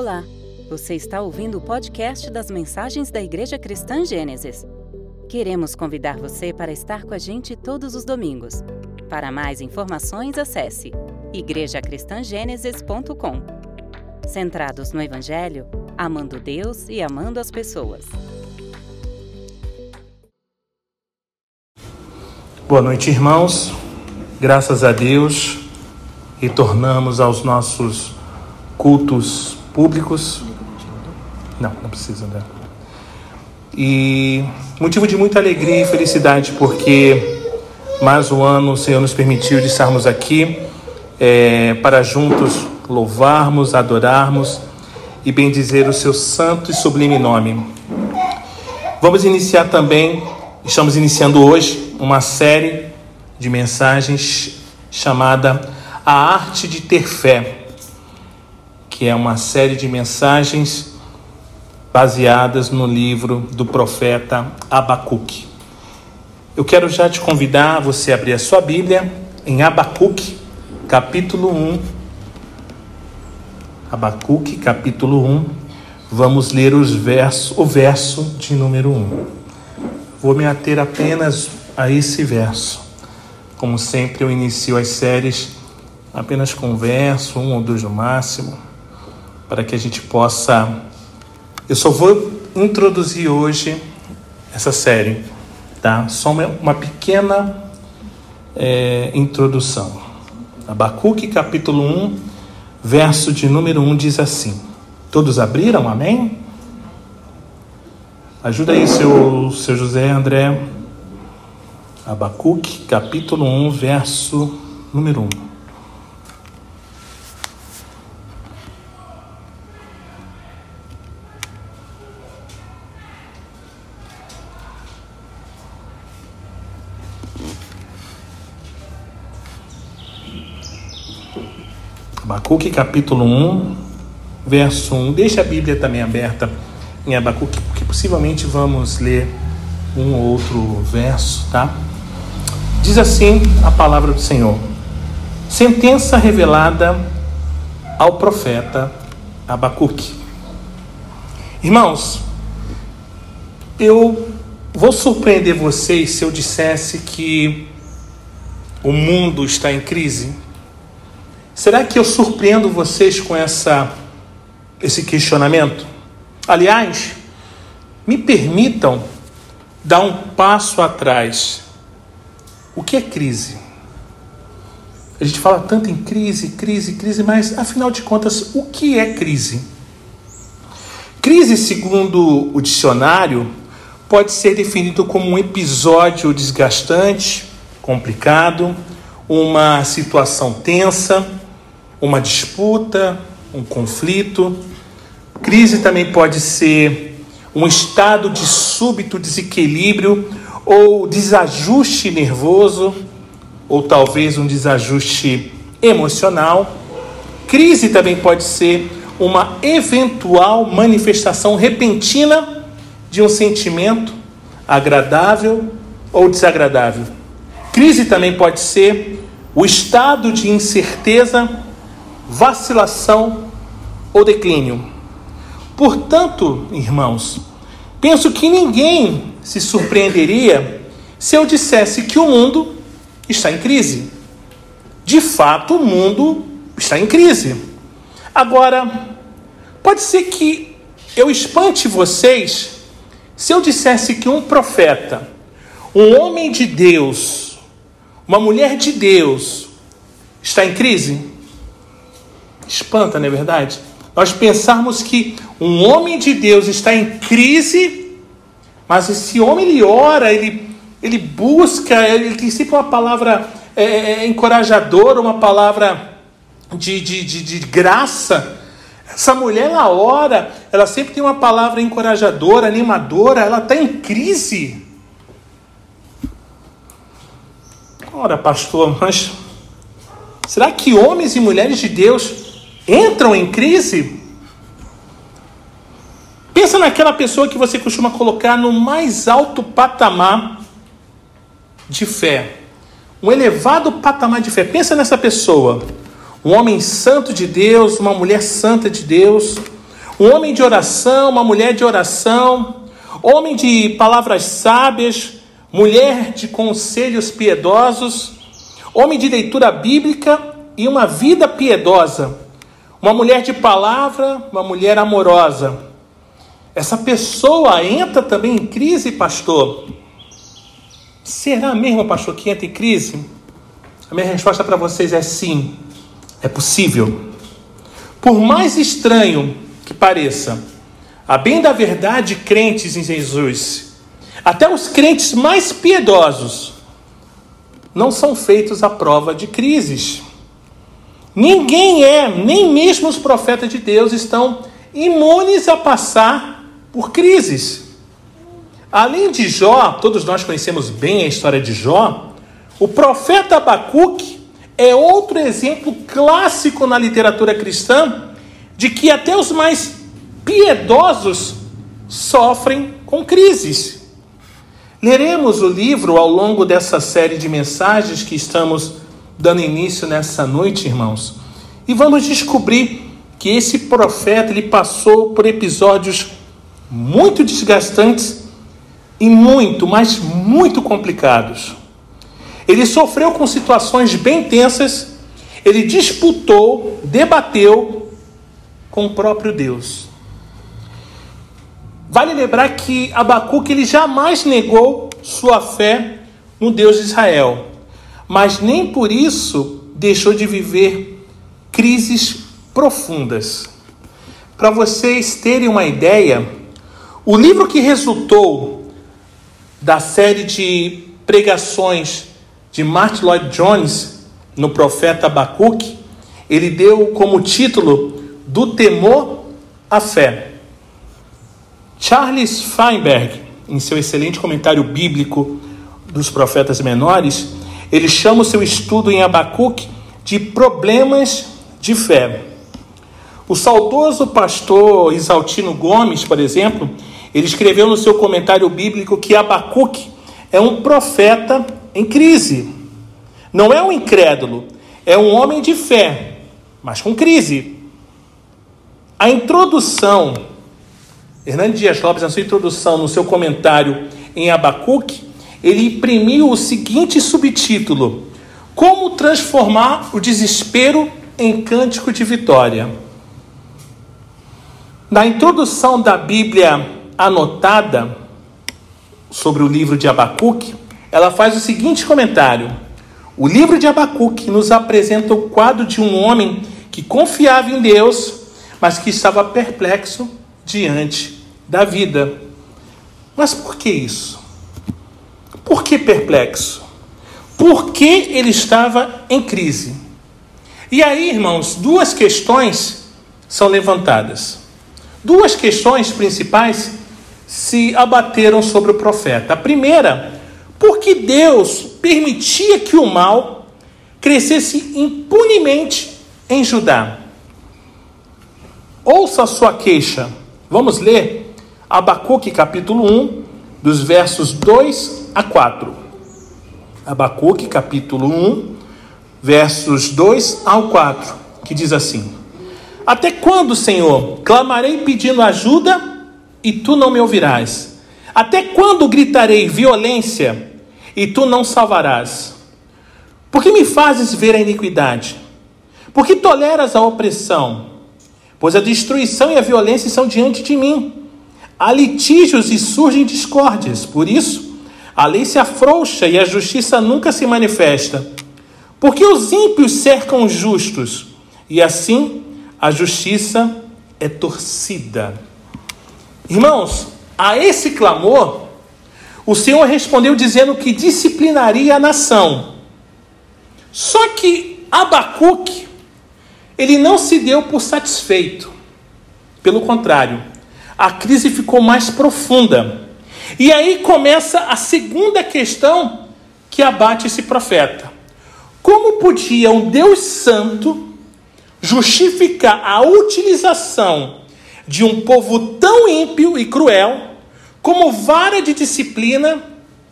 Olá, você está ouvindo o podcast das mensagens da Igreja Cristã Gênesis. Queremos convidar você para estar com a gente todos os domingos. Para mais informações, acesse igrejacristangênesis.com. Centrados no Evangelho, amando Deus e amando as pessoas. Boa noite, irmãos. Graças a Deus, retornamos aos nossos cultos públicos. Não, não precisa, né? E motivo de muita alegria e felicidade, porque mais um ano o Senhor nos permitiu de estarmos aqui é, para juntos louvarmos, adorarmos e bendizer o seu santo e sublime nome. Vamos iniciar também, estamos iniciando hoje uma série de mensagens chamada A Arte de Ter Fé que é uma série de mensagens baseadas no livro do profeta Abacuque. Eu quero já te convidar a você abrir a sua Bíblia em Abacuque, capítulo 1. Abacuque, capítulo 1. Vamos ler os versos, o verso de número 1. Vou me ater apenas a esse verso. Como sempre, eu inicio as séries apenas com um verso, um ou dois no máximo para que a gente possa. Eu só vou introduzir hoje essa série, tá? Só uma, pequena é, introdução. Abacuque capítulo 1, verso de número 1 diz assim: Todos abriram, amém? Ajuda aí, seu, seu José André. Abacuque capítulo 1, verso número 1. Abacuque capítulo 1, verso 1. Deixa a Bíblia também aberta em Abacuque, porque possivelmente vamos ler um ou outro verso, tá? Diz assim a palavra do Senhor: Sentença revelada ao profeta Abacuque. Irmãos, eu vou surpreender vocês se eu dissesse que o mundo está em crise. Será que eu surpreendo vocês com essa, esse questionamento? Aliás, me permitam dar um passo atrás. O que é crise? A gente fala tanto em crise, crise, crise, mas afinal de contas, o que é crise? Crise, segundo o dicionário, pode ser definido como um episódio desgastante, complicado, uma situação tensa uma disputa, um conflito. Crise também pode ser um estado de súbito desequilíbrio ou desajuste nervoso, ou talvez um desajuste emocional. Crise também pode ser uma eventual manifestação repentina de um sentimento agradável ou desagradável. Crise também pode ser o estado de incerteza vacilação ou declínio. Portanto, irmãos, penso que ninguém se surpreenderia se eu dissesse que o mundo está em crise. De fato, o mundo está em crise. Agora, pode ser que eu espante vocês se eu dissesse que um profeta, um homem de Deus, uma mulher de Deus está em crise? Espanta, não é verdade? Nós pensarmos que um homem de Deus está em crise, mas esse homem ele ora, ele, ele busca, ele tem sempre uma palavra é, é, é, encorajadora, uma palavra de, de, de, de graça. Essa mulher, ela ora, ela sempre tem uma palavra encorajadora, animadora, ela está em crise. Ora, pastor, mas será que homens e mulheres de Deus entram em crise, pensa naquela pessoa que você costuma colocar no mais alto patamar de fé. Um elevado patamar de fé. Pensa nessa pessoa. Um homem santo de Deus, uma mulher santa de Deus, Um homem de oração, uma mulher de oração, homem de palavras sábias, mulher de conselhos piedosos, homem de leitura bíblica e uma vida piedosa, uma mulher de palavra, uma mulher amorosa. Essa pessoa entra também em crise, pastor? Será mesmo, pastor, que entra em crise? A minha resposta para vocês é sim, é possível. Por mais estranho que pareça, a bem da verdade, crentes em Jesus, até os crentes mais piedosos, não são feitos à prova de crises. Ninguém é, nem mesmo os profetas de Deus estão imunes a passar por crises. Além de Jó, todos nós conhecemos bem a história de Jó, o profeta Abacuque é outro exemplo clássico na literatura cristã de que até os mais piedosos sofrem com crises. Leremos o livro ao longo dessa série de mensagens que estamos dando início nessa noite, irmãos, e vamos descobrir que esse profeta ele passou por episódios muito desgastantes e muito, mas muito complicados. Ele sofreu com situações bem tensas, ele disputou, debateu com o próprio Deus. Vale lembrar que Abacuque ele jamais negou sua fé no Deus de Israel, mas nem por isso deixou de viver crises profundas. Para vocês terem uma ideia, o livro que resultou da série de pregações de Martin Lloyd Jones no profeta Abacuque, ele deu como título Do temor à fé. Charles Feinberg, em seu excelente comentário bíblico dos profetas menores, ele chama o seu estudo em Abacuque de problemas de fé. O saudoso pastor Isaltino Gomes, por exemplo, ele escreveu no seu comentário bíblico que Abacuque é um profeta em crise. Não é um incrédulo, é um homem de fé, mas com crise. A introdução Hernando Dias Lopes, na sua introdução, no seu comentário em Abacuque, ele imprimiu o seguinte subtítulo: Como transformar o desespero em cântico de vitória. Na introdução da Bíblia anotada sobre o livro de Abacuque, ela faz o seguinte comentário: O livro de Abacuque nos apresenta o quadro de um homem que confiava em Deus, mas que estava perplexo diante da vida. Mas por que isso? Por que perplexo? Porque ele estava em crise. E aí, irmãos, duas questões são levantadas. Duas questões principais se abateram sobre o profeta. A primeira, porque Deus permitia que o mal crescesse impunemente em Judá. Ouça a sua queixa. Vamos ler Abacuque capítulo 1, dos versos 2 a 4. Abacuque capítulo 1, versos 2 ao 4, que diz assim: Até quando, Senhor, clamarei pedindo ajuda e tu não me ouvirás? Até quando gritarei violência e tu não salvarás? Por que me fazes ver a iniquidade? Por que toleras a opressão? Pois a destruição e a violência são diante de mim. Há litígios e surgem discórdias. Por isso, a lei se afrouxa e a justiça nunca se manifesta. Porque os ímpios cercam os justos, e assim a justiça é torcida. Irmãos, a esse clamor, o Senhor respondeu dizendo que disciplinaria a nação. Só que Abacuque ele não se deu por satisfeito. Pelo contrário, a crise ficou mais profunda. E aí começa a segunda questão que abate esse profeta: como podia um Deus Santo justificar a utilização de um povo tão ímpio e cruel como vara de disciplina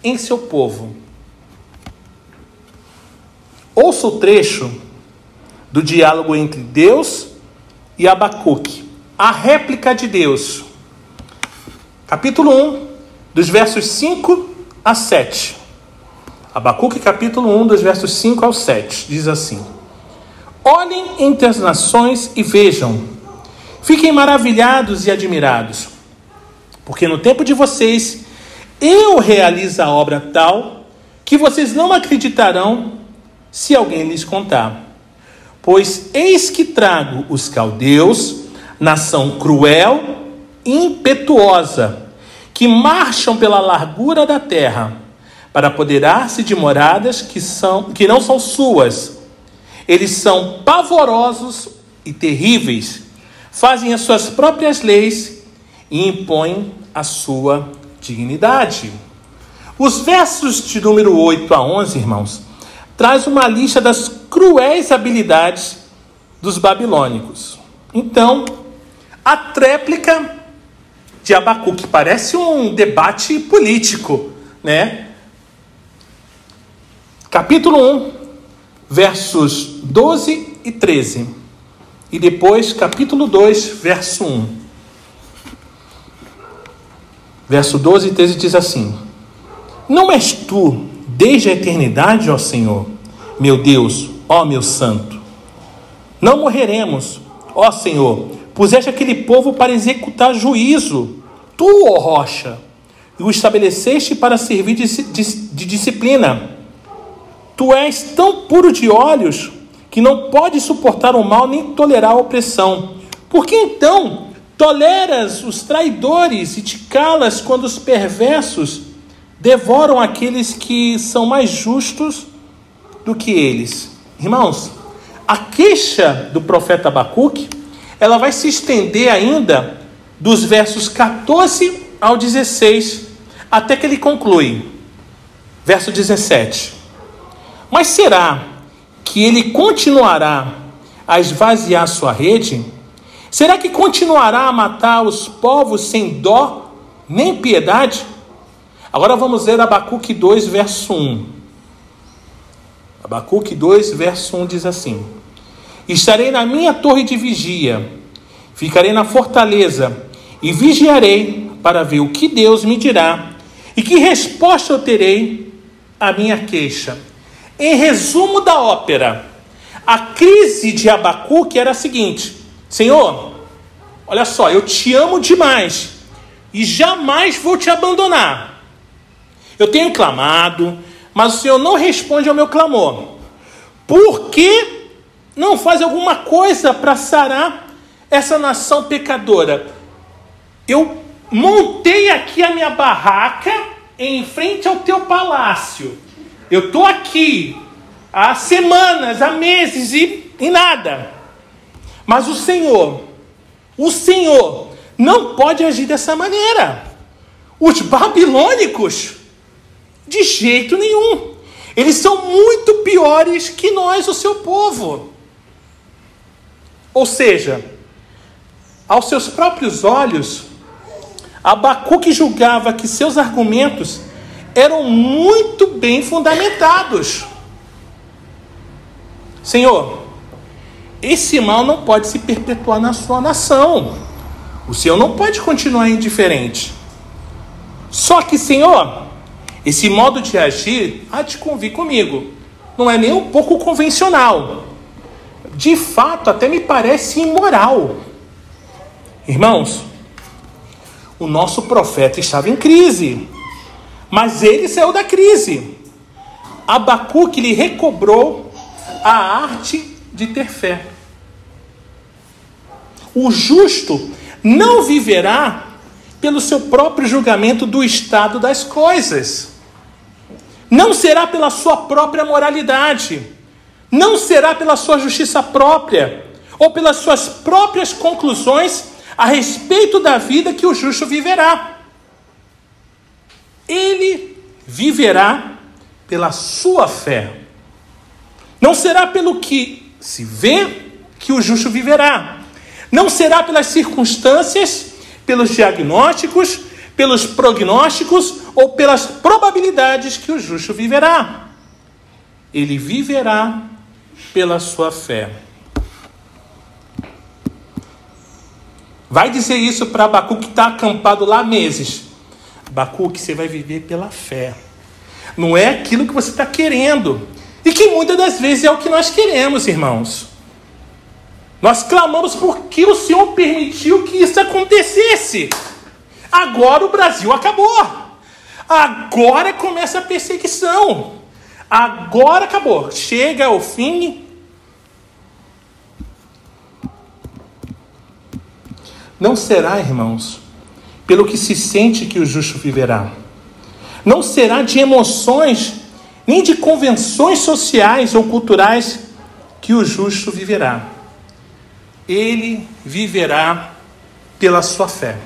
em seu povo? Ouça o trecho do diálogo entre Deus e Abacuque, a réplica de Deus. Capítulo 1, dos versos 5 a 7. Abacuque, capítulo 1, dos versos 5 ao 7, diz assim: Olhem entre as nações e vejam, fiquem maravilhados e admirados, porque no tempo de vocês eu realizo a obra tal que vocês não acreditarão se alguém lhes contar. Pois eis que trago os caldeus, nação cruel e impetuosa, que marcham pela largura da terra, para apoderar-se de moradas que, são, que não são suas. Eles são pavorosos e terríveis, fazem as suas próprias leis e impõem a sua dignidade. Os versos de número 8 a 11, irmãos, traz uma lista das cruéis habilidades dos babilônicos. Então, a tréplica de Abacuque parece um debate político, né? Capítulo 1, versos 12 e 13. E depois, capítulo 2, verso 1. Verso 12 e 13 diz assim: Não és tu, desde a eternidade, ó Senhor, meu Deus, ó meu santo. Não morreremos, ó Senhor, puseste aquele povo para executar juízo, tu, ó rocha, o estabeleceste para servir de, de, de disciplina. Tu és tão puro de olhos que não pode suportar o mal nem tolerar a opressão. Por que então Toleras os traidores e te calas quando os perversos devoram aqueles que são mais justos do que eles. Irmãos, a queixa do profeta Abacuque, ela vai se estender ainda dos versos 14 ao 16, até que ele conclui. Verso 17. Mas será que ele continuará a esvaziar sua rede? Será que continuará a matar os povos sem dó nem piedade? Agora vamos ler Abacuque 2, verso 1. Abacuque 2, verso 1 diz assim: Estarei na minha torre de vigia, ficarei na fortaleza e vigiarei para ver o que Deus me dirá e que resposta eu terei à minha queixa. Em resumo da ópera, a crise de Abacuque era a seguinte: Senhor, olha só, eu te amo demais e jamais vou te abandonar. Eu tenho clamado, mas o Senhor não responde ao meu clamor. Por que não faz alguma coisa para sarar essa nação pecadora? Eu montei aqui a minha barraca em frente ao teu palácio. Eu estou aqui há semanas, há meses e, e nada. Mas o Senhor, o Senhor, não pode agir dessa maneira. Os babilônicos, de jeito nenhum. Eles são muito piores que nós, o seu povo. Ou seja, aos seus próprios olhos, Abacuque julgava que seus argumentos eram muito bem fundamentados. Senhor, esse mal não pode se perpetuar na sua nação. O Senhor não pode continuar indiferente. Só que, Senhor, esse modo de agir, há de convir comigo, não é nem um pouco convencional. De fato, até me parece imoral. Irmãos, o nosso profeta estava em crise, mas ele saiu da crise. Abacuque lhe recobrou a arte de ter fé. O justo não viverá pelo seu próprio julgamento do estado das coisas. Não será pela sua própria moralidade. Não será pela sua justiça própria ou pelas suas próprias conclusões a respeito da vida que o justo viverá. Ele viverá pela sua fé. Não será pelo que se vê que o justo viverá. Não será pelas circunstâncias, pelos diagnósticos, pelos prognósticos ou pelas probabilidades que o justo viverá. Ele viverá pela sua fé. Vai dizer isso para Abacuque que está acampado lá meses. Abacuque, você vai viver pela fé. Não é aquilo que você está querendo. E que muitas das vezes é o que nós queremos, irmãos. Nós clamamos porque o Senhor permitiu que isso acontecesse. Agora o Brasil acabou. Agora começa a perseguição. Agora acabou. Chega ao fim. Não será, irmãos, pelo que se sente que o justo viverá. Não será de emoções, nem de convenções sociais ou culturais que o justo viverá. Ele viverá pela sua fé.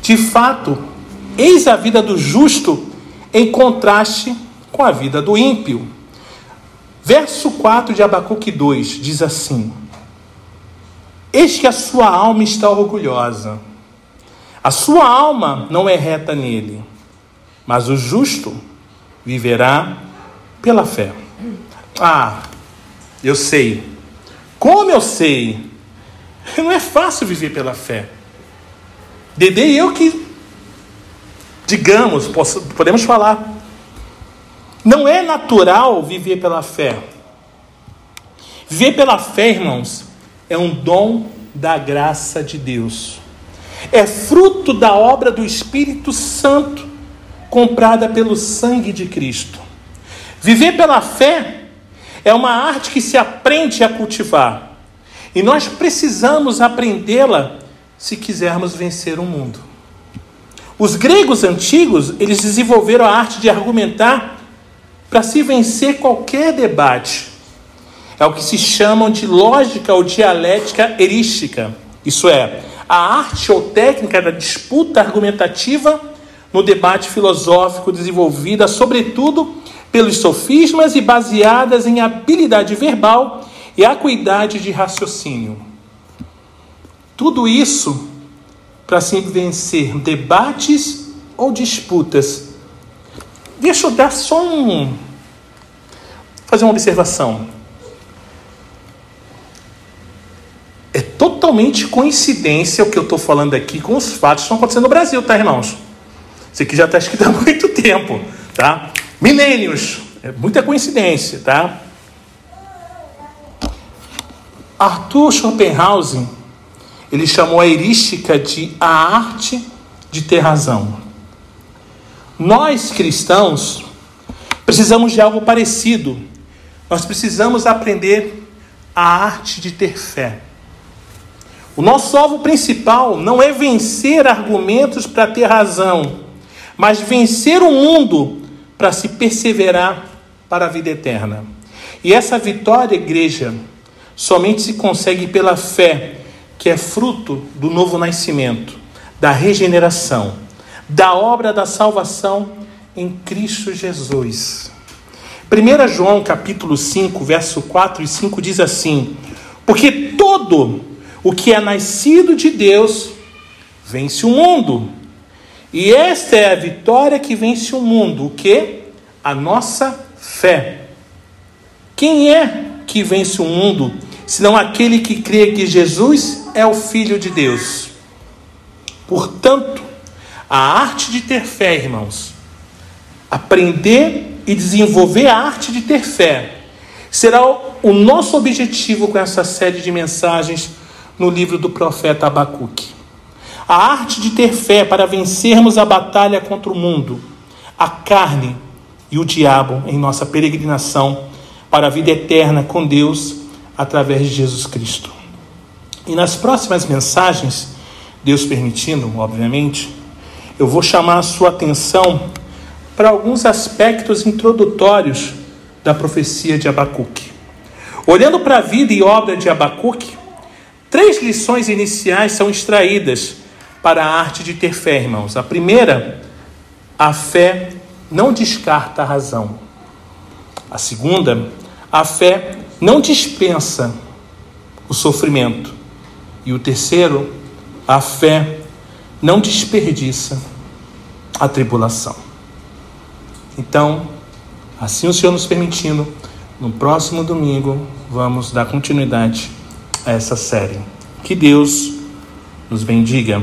De fato, eis a vida do justo em contraste com a vida do ímpio. Verso 4 de Abacuque 2 diz assim: Eis que a sua alma está orgulhosa, a sua alma não é reta nele, mas o justo viverá pela fé. Ah, eu sei. Como eu sei? Não é fácil viver pela fé. Dede e eu que, digamos, podemos falar, não é natural viver pela fé. Viver pela fé, irmãos, é um dom da graça de Deus. É fruto da obra do Espírito Santo, comprada pelo sangue de Cristo. Viver pela fé é uma arte que se aprende a cultivar. E nós precisamos aprendê-la se quisermos vencer o mundo. Os gregos antigos, eles desenvolveram a arte de argumentar para se vencer qualquer debate. É o que se chamam de lógica ou dialética erística. Isso é, a arte ou técnica da disputa argumentativa no debate filosófico desenvolvida, sobretudo, pelos sofismas e baseadas em habilidade verbal e acuidade de raciocínio. Tudo isso para se vencer debates ou disputas Deixa eu dar só um. fazer uma observação. É totalmente coincidência o que eu estou falando aqui com os fatos que estão acontecendo no Brasil, tá, irmãos? Isso aqui já está escrito há muito tempo, tá? Milênios. É muita coincidência, tá? Arthur Schopenhauer, ele chamou a erística de a arte de ter razão. Nós cristãos precisamos de algo parecido. Nós precisamos aprender a arte de ter fé. O nosso alvo principal não é vencer argumentos para ter razão, mas vencer o mundo para se perseverar para a vida eterna. E essa vitória, igreja, somente se consegue pela fé, que é fruto do novo nascimento, da regeneração da obra da salvação em Cristo Jesus. 1 João capítulo 5, verso 4 e 5 diz assim: Porque todo o que é nascido de Deus vence o mundo. E esta é a vitória que vence o mundo, o que? A nossa fé. Quem é que vence o mundo, senão aquele que crê que Jesus é o Filho de Deus? Portanto, a arte de ter fé, irmãos. Aprender e desenvolver a arte de ter fé será o nosso objetivo com essa série de mensagens no livro do profeta Abacuque. A arte de ter fé para vencermos a batalha contra o mundo, a carne e o diabo em nossa peregrinação para a vida eterna com Deus através de Jesus Cristo. E nas próximas mensagens, Deus permitindo, obviamente, eu vou chamar a sua atenção para alguns aspectos introdutórios da profecia de Abacuque. Olhando para a vida e obra de Abacuque, três lições iniciais são extraídas para a arte de ter fé, irmãos. A primeira, a fé não descarta a razão. A segunda, a fé não dispensa o sofrimento. E o terceiro, a fé não desperdiça a tribulação. Então, assim o Senhor nos permitindo, no próximo domingo vamos dar continuidade essa série. Que Deus nos bendiga